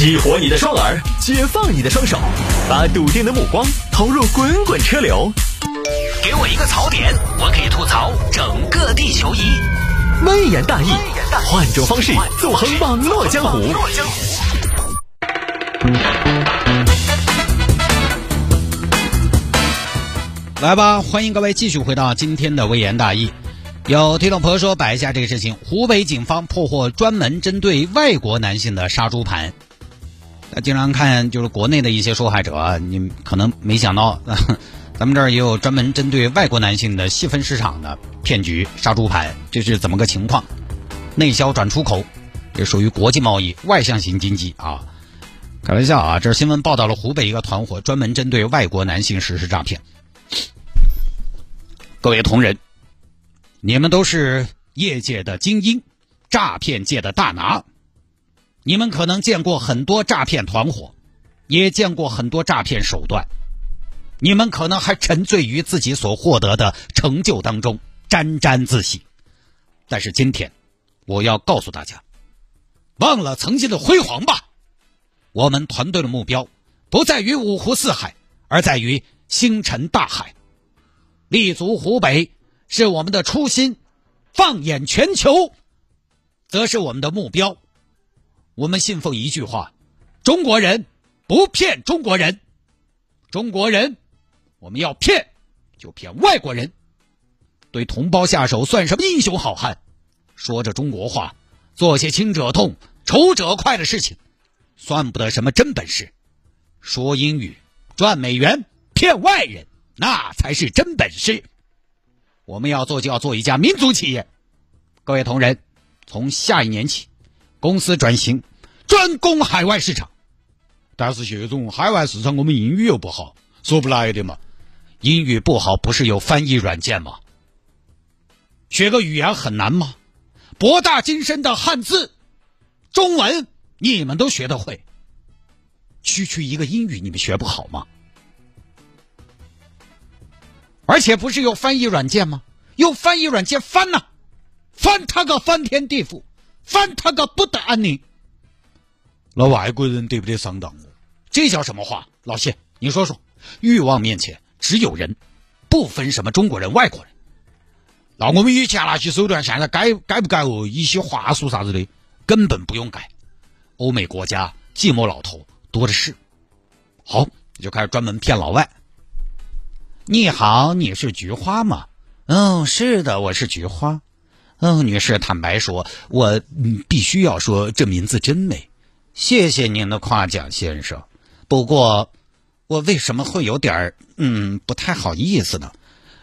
激活你的双耳，解放你的双手，把笃定的目光投入滚滚车流。给我一个槽点，我可以吐槽整个地球仪。微言大义，换种方式纵横网络江湖。来吧，欢迎各位继续回到今天的微言大义。有听众朋友说摆一下这个事情：湖北警方破获专门针对外国男性的杀猪盘。那经常看就是国内的一些受害者啊，你可能没想到，咱们这儿也有专门针对外国男性的细分市场的骗局杀猪盘，这是怎么个情况？内销转出口，这属于国际贸易外向型经济啊。开玩笑啊，这新闻报道了湖北一个团伙专门针对外国男性实施诈骗。各位同仁，你们都是业界的精英，诈骗界的大拿。你们可能见过很多诈骗团伙，也见过很多诈骗手段。你们可能还沉醉于自己所获得的成就当中，沾沾自喜。但是今天，我要告诉大家，忘了曾经的辉煌吧。我们团队的目标不在于五湖四海，而在于星辰大海。立足湖北是我们的初心，放眼全球，则是我们的目标。我们信奉一句话：中国人不骗中国人，中国人我们要骗就骗外国人。对同胞下手算什么英雄好汉？说着中国话，做些亲者痛、仇者快的事情，算不得什么真本事。说英语、赚美元、骗外人。那才是真本事。我们要做就要做一家民族企业。各位同仁，从下一年起，公司转型，专攻海外市场。但是谢总，海外市场我们英语又不好，说不来的嘛。英语不好不是有翻译软件吗？学个语言很难吗？博大精深的汉字，中文你们都学得会，区区一个英语你们学不好吗？而且不是有翻译软件吗？用翻译软件翻呐，翻他个翻天地覆，翻他个不得安宁。那外国人得不得上当哦？这叫什么话？老谢，你说说。欲望面前只有人，不分什么中国人、外国人。那我们以前那些手段，现在改改不改哦？一些话术啥子的，根本不用改。欧美国家寂寞老头多的是。好，就开始专门骗老外。你好，你是菊花吗？嗯，是的，我是菊花。嗯，女士，坦白说，我必须要说这名字真美。谢谢您的夸奖，先生。不过，我为什么会有点儿嗯不太好意思呢？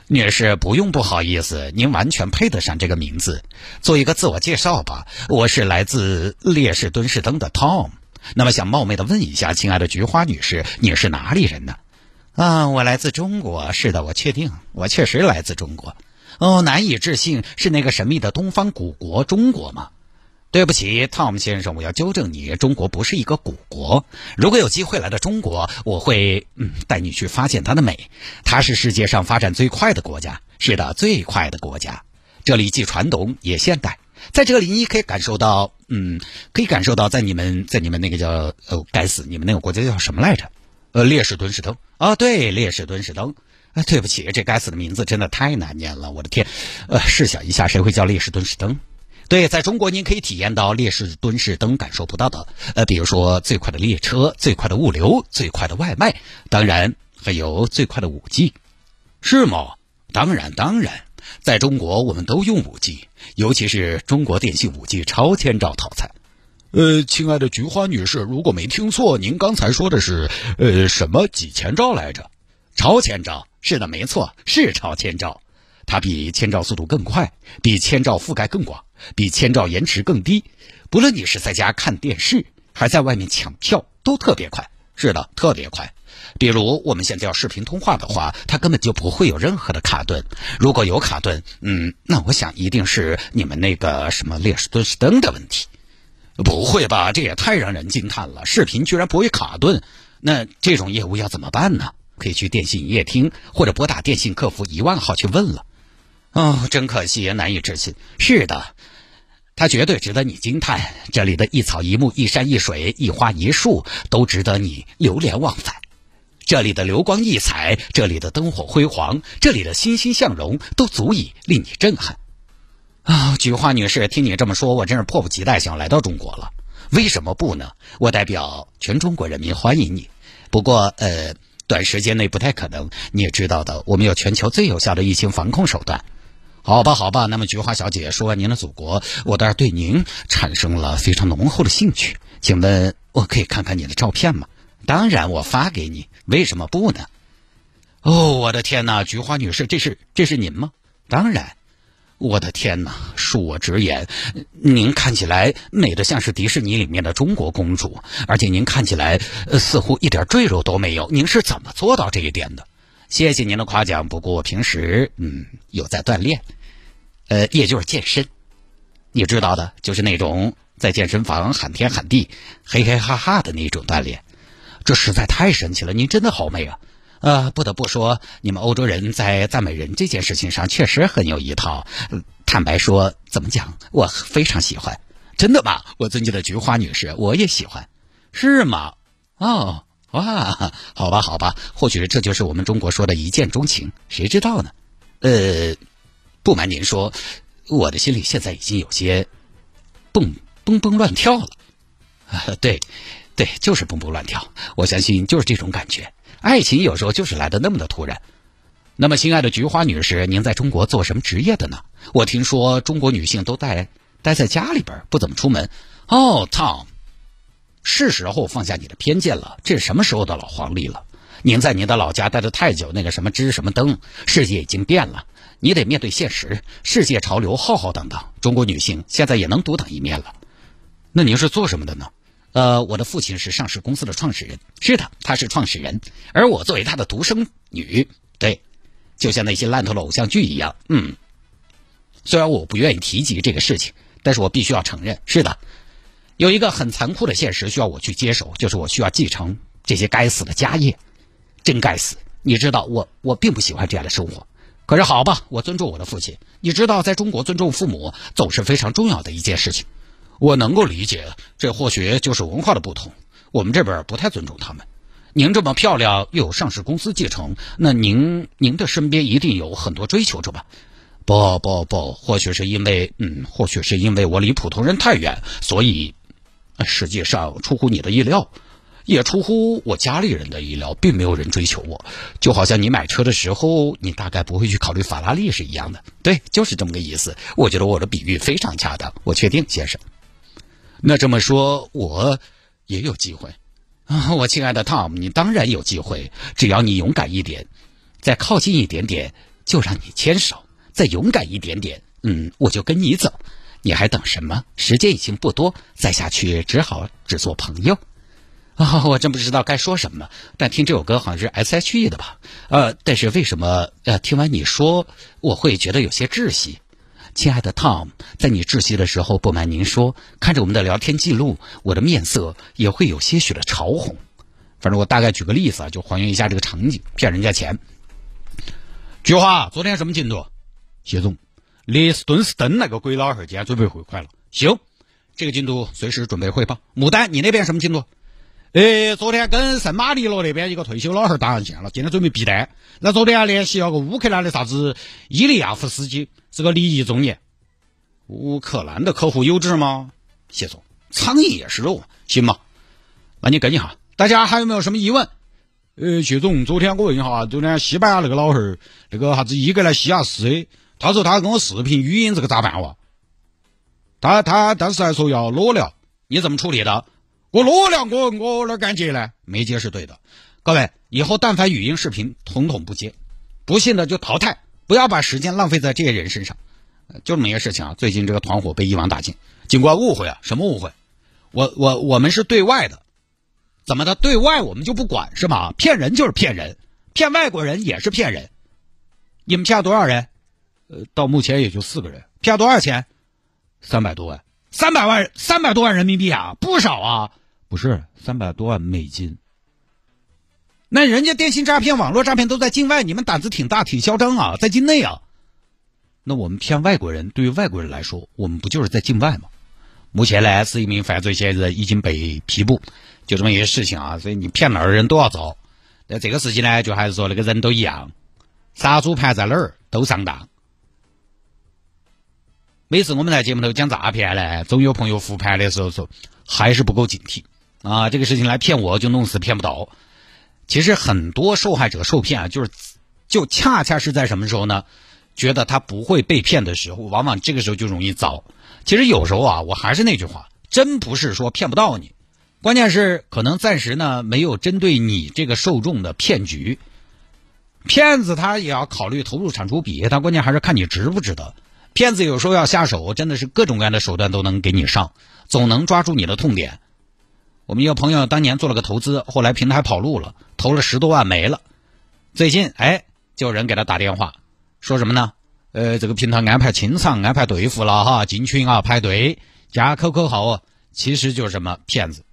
女士，不用不好意思，您完全配得上这个名字。做一个自我介绍吧，我是来自烈士敦士登的 Tom。那么，想冒昧的问一下，亲爱的菊花女士，你是哪里人呢？啊，我来自中国。是的，我确定，我确实来自中国。哦，难以置信，是那个神秘的东方古国中国吗？对不起，Tom 先生，我要纠正你，中国不是一个古国。如果有机会来到中国，我会嗯带你去发现它的美。它是世界上发展最快的国家，是的，最快的国家。这里既传统也现代，在这里你可以感受到，嗯，可以感受到，在你们在你们那个叫哦，该死，你们那个国家叫什么来着？呃，烈士敦士登啊，对，烈士敦士登。哎，对不起，这该死的名字真的太难念了，我的天！呃，试想一下，谁会叫烈士敦士登？对，在中国您可以体验到烈士敦士登感受不到的，呃，比如说最快的列车、最快的物流、最快的外卖，当然还有最快的五 G，是吗？当然，当然，在中国我们都用五 G，尤其是中国电信五 G 超千兆套餐。呃，亲爱的菊花女士，如果没听错，您刚才说的是呃什么几千兆来着？超千兆，是的，没错，是超千兆。它比千兆速度更快，比千兆覆盖更广，比千兆延迟更低。不论你是在家看电视，还在外面抢票，都特别快。是的，特别快。比如我们现在要视频通话的话，它根本就不会有任何的卡顿。如果有卡顿，嗯，那我想一定是你们那个什么烈士敦士登的问题。不会吧，这也太让人惊叹了！视频居然不会卡顿，那这种业务要怎么办呢？可以去电信营业厅或者拨打电信客服一万号去问了。哦，真可惜，难以置信。是的，它绝对值得你惊叹。这里的一草一木、一山一水、一花一树，都值得你流连忘返。这里的流光溢彩，这里的灯火辉煌，这里的欣欣向荣，都足以令你震撼。啊，菊花女士，听你这么说，我真是迫不及待想来到中国了。为什么不呢？我代表全中国人民欢迎你。不过，呃，短时间内不太可能。你也知道的，我们有全球最有效的疫情防控手段。好吧，好吧。那么，菊花小姐说完您的祖国，我倒是对您产生了非常浓厚的兴趣。请问，我可以看看你的照片吗？当然，我发给你。为什么不呢？哦，我的天哪，菊花女士，这是这是您吗？当然。我的天哪！恕我直言，您看起来美得像是迪士尼里面的中国公主，而且您看起来似乎一点赘肉都没有。您是怎么做到这一点的？谢谢您的夸奖。不过我平时嗯有在锻炼，呃，也就是健身。你知道的，就是那种在健身房喊天喊地、嘿嘿哈哈的那种锻炼。这实在太神奇了！您真的好美啊！呃，不得不说，你们欧洲人在赞美人这件事情上确实很有一套。坦白说，怎么讲，我非常喜欢。真的吗？我尊敬的菊花女士，我也喜欢。是吗？哦，哇，好吧，好吧，或许这就是我们中国说的一见钟情，谁知道呢？呃，不瞒您说，我的心里现在已经有些蹦蹦蹦乱跳了。啊，对，对，就是蹦蹦乱跳。我相信就是这种感觉。爱情有时候就是来的那么的突然。那么，亲爱的菊花女士，您在中国做什么职业的呢？我听说中国女性都待待在家里边，不怎么出门。哦，Tom，是时候放下你的偏见了。这是什么时候的老黄历了？您在您的老家待的太久，那个什么支什么灯，世界已经变了。你得面对现实，世界潮流浩浩荡荡，中国女性现在也能独当一面了。那您是做什么的呢？呃，我的父亲是上市公司的创始人，是的，他是创始人，而我作为他的独生女，对，就像那些烂透的偶像剧一样，嗯。虽然我不愿意提及这个事情，但是我必须要承认，是的，有一个很残酷的现实需要我去接手，就是我需要继承这些该死的家业，真该死！你知道，我我并不喜欢这样的生活，可是好吧，我尊重我的父亲。你知道，在中国尊重父母总是非常重要的一件事情。我能够理解，这或许就是文化的不同。我们这边不太尊重他们。您这么漂亮，又有上市公司继承，那您您的身边一定有很多追求者吧？不不不，或许是因为，嗯，或许是因为我离普通人太远，所以，实际上出乎你的意料，也出乎我家里人的意料，并没有人追求我。就好像你买车的时候，你大概不会去考虑法拉利是一样的。对，就是这么个意思。我觉得我的比喻非常恰当，我确定，先生。那这么说，我也有机会啊！我亲爱的 Tom，你当然有机会，只要你勇敢一点，再靠近一点点，就让你牵手；再勇敢一点点，嗯，我就跟你走。你还等什么？时间已经不多，再下去只好只做朋友。啊，我真不知道该说什么。但听这首歌好像是 S.H.E 的吧？呃，但是为什么呃，听完你说，我会觉得有些窒息？亲爱的 Tom，在你窒息的时候，不瞒您说，看着我们的聊天记录，我的面色也会有些许的潮红。反正我大概举个例子啊，就还原一下这个场景，骗人家钱。菊花，昨天什么进度？谢总，列斯顿斯登那个鬼老汉今天准备汇款了。行，这个进度随时准备汇报。牡丹，你那边什么进度？呃，昨天跟圣马力诺那边一个退休老汉儿打上线了，今天准备闭单。那昨天还联系了个乌克兰的啥子伊利亚夫斯基。是个离异中年，乌克兰的客户优质吗？谢总，苍蝇也是肉，行吗？那你跟一下，大家还有没有什么疑问？呃，谢总，昨天我问一下，昨天西班牙那个老汉儿，那个啥子伊格莱西亚斯，他说他跟我视频语音，这个咋办哇？他他当时还说要裸聊，你怎么处理的？我裸聊，我我哪敢接呢？没接是对的。各位，以后但凡语音视频，统统不接，不信的就淘汰。不要把时间浪费在这些人身上，就这么一个事情啊。最近这个团伙被一网打尽，警官误会啊，什么误会？我我我们是对外的，怎么的？对外我们就不管是吗？骗人就是骗人，骗外国人也是骗人。你们骗了多少人？呃，到目前也就四个人。骗了多少钱？三百多万，三百万，三百多万人民币啊，不少啊。不是三百多万美金。那人家电信诈骗、网络诈骗都在境外，你们胆子挺大，挺嚣张啊，在境内啊。那我们骗外国人，对于外国人来说，我们不就是在境外吗？目前呢，是一名犯罪嫌疑人已经被批捕，就这么一个事情啊。所以你骗哪儿人都要遭。那这个事情呢，就还是说那个人都一样，杀猪盘在哪儿都上当。每次我们在节目头讲诈骗呢，总有朋友复盘的时候说，还是不够警惕啊。这个事情来骗我，就弄死骗不到。其实很多受害者受骗啊，就是就恰恰是在什么时候呢？觉得他不会被骗的时候，往往这个时候就容易遭。其实有时候啊，我还是那句话，真不是说骗不到你，关键是可能暂时呢没有针对你这个受众的骗局。骗子他也要考虑投入产出比，他关键还是看你值不值得。骗子有时候要下手，真的是各种各样的手段都能给你上，总能抓住你的痛点。我们一个朋友当年做了个投资，后来平台跑路了，投了十多万没了。最近哎，就有人给他打电话，说什么呢？呃，这个平台安排清场，安排兑付了哈，进群啊排队，加 QQ 号啊，其实就是什么骗子。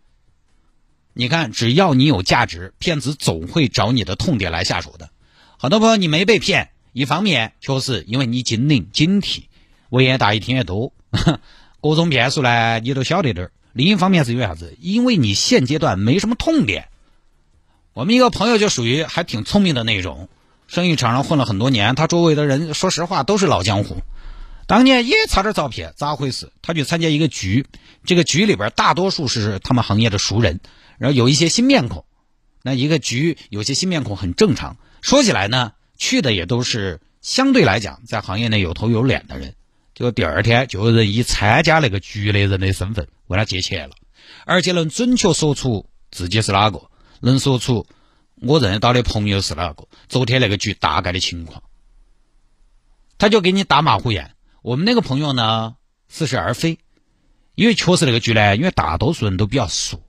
你看，只要你有价值，骗子总会找你的痛点来下手的。很多朋友你没被骗，一方面确实因为你精灵警惕。闻言大，一听也多，各种骗术呢，你都晓得点儿。另一方面是因为啥子？因为你现阶段没什么痛点。我们一个朋友就属于还挺聪明的那种，生意场上混了很多年，他周围的人说实话都是老江湖。当年也差点遭骗，咋回事？他去参加一个局，这个局里边大多数是他们行业的熟人，然后有一些新面孔。那一个局有些新面孔很正常。说起来呢，去的也都是相对来讲在行业内有头有脸的人。结果第二天就有人以参加那个局的人的身份问他借钱了，而且能准确说出自己是哪个，能说出我认得到的朋友是哪个，昨天那个局大概的情况，他就给你打马虎眼。我们那个朋友呢，似是而非，因为确实那个局呢，因为大多数人都比较熟，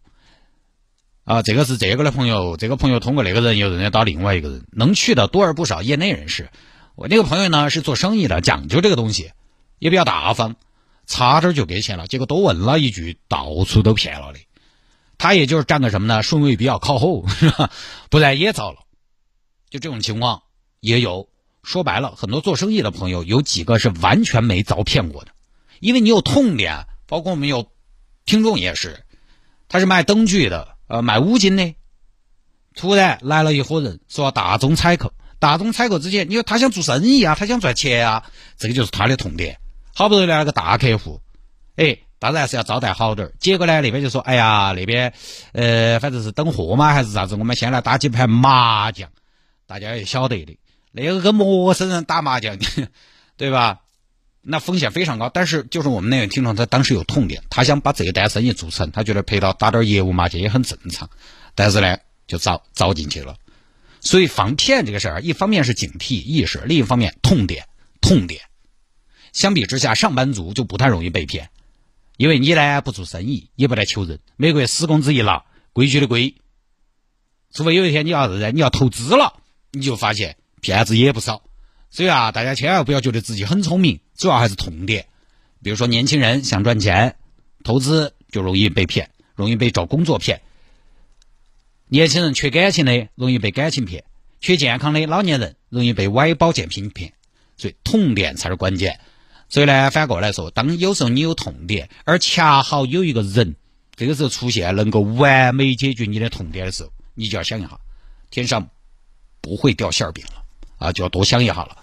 啊，这个是这个的朋友，这个朋友通过那个人又认得到另外一个人，能去的多而不少，业内人士。我那个朋友呢是做生意的，讲究这个东西。也比较大方，差点就给钱了，结果多问了一句，到处都骗了的。他也就是占个什么呢？顺位比较靠后，是吧？不然也糟了。就这种情况也有。说白了，很多做生意的朋友有几个是完全没遭骗过的，因为你有痛点。包括我们有听众也是，他是卖灯具的，呃，卖五金的。突然来了一伙人，说大宗采购，大宗采购之前，你说他想做生意啊，他想赚钱啊，这个就是他的痛点。好不容易来了个大客户，哎，当然是要招待好点儿。结果呢，那边就说：“哎呀，那边呃，反正是等货嘛，还是啥子？我们先来打几盘麻将，大家也晓得的。那个跟陌生人打麻将，对吧？那风险非常高。但是就是我们那位听众，他当时有痛点，他想把这一单生意做成，他觉得陪到打点业务麻将也很正常。但是呢，就遭遭进去了。所以防骗这个事儿，一方面是警惕意识，另一方面痛点，痛点。”相比之下，上班族就不太容易被骗，因为你呢不做生意，也不来求人，每个月死工资一拿，规矩的规。除非有一天你要是你要投资了，你就发现骗子也不少。所以啊，大家千万不要觉得自己很聪明，主要还是痛点。比如说年轻人想赚钱，投资就容易被骗，容易被找工作骗。年轻人缺感情的，容易被感情骗；缺健康的老年人，容易被歪保健品骗。所以痛点才是关键。所以呢，反过来说，当有时候你有痛点，而恰好有一个人这个时候出现，能够完美解决你的痛点的时候，你就要想一下，天上不会掉馅儿饼了啊，就要多想一下了。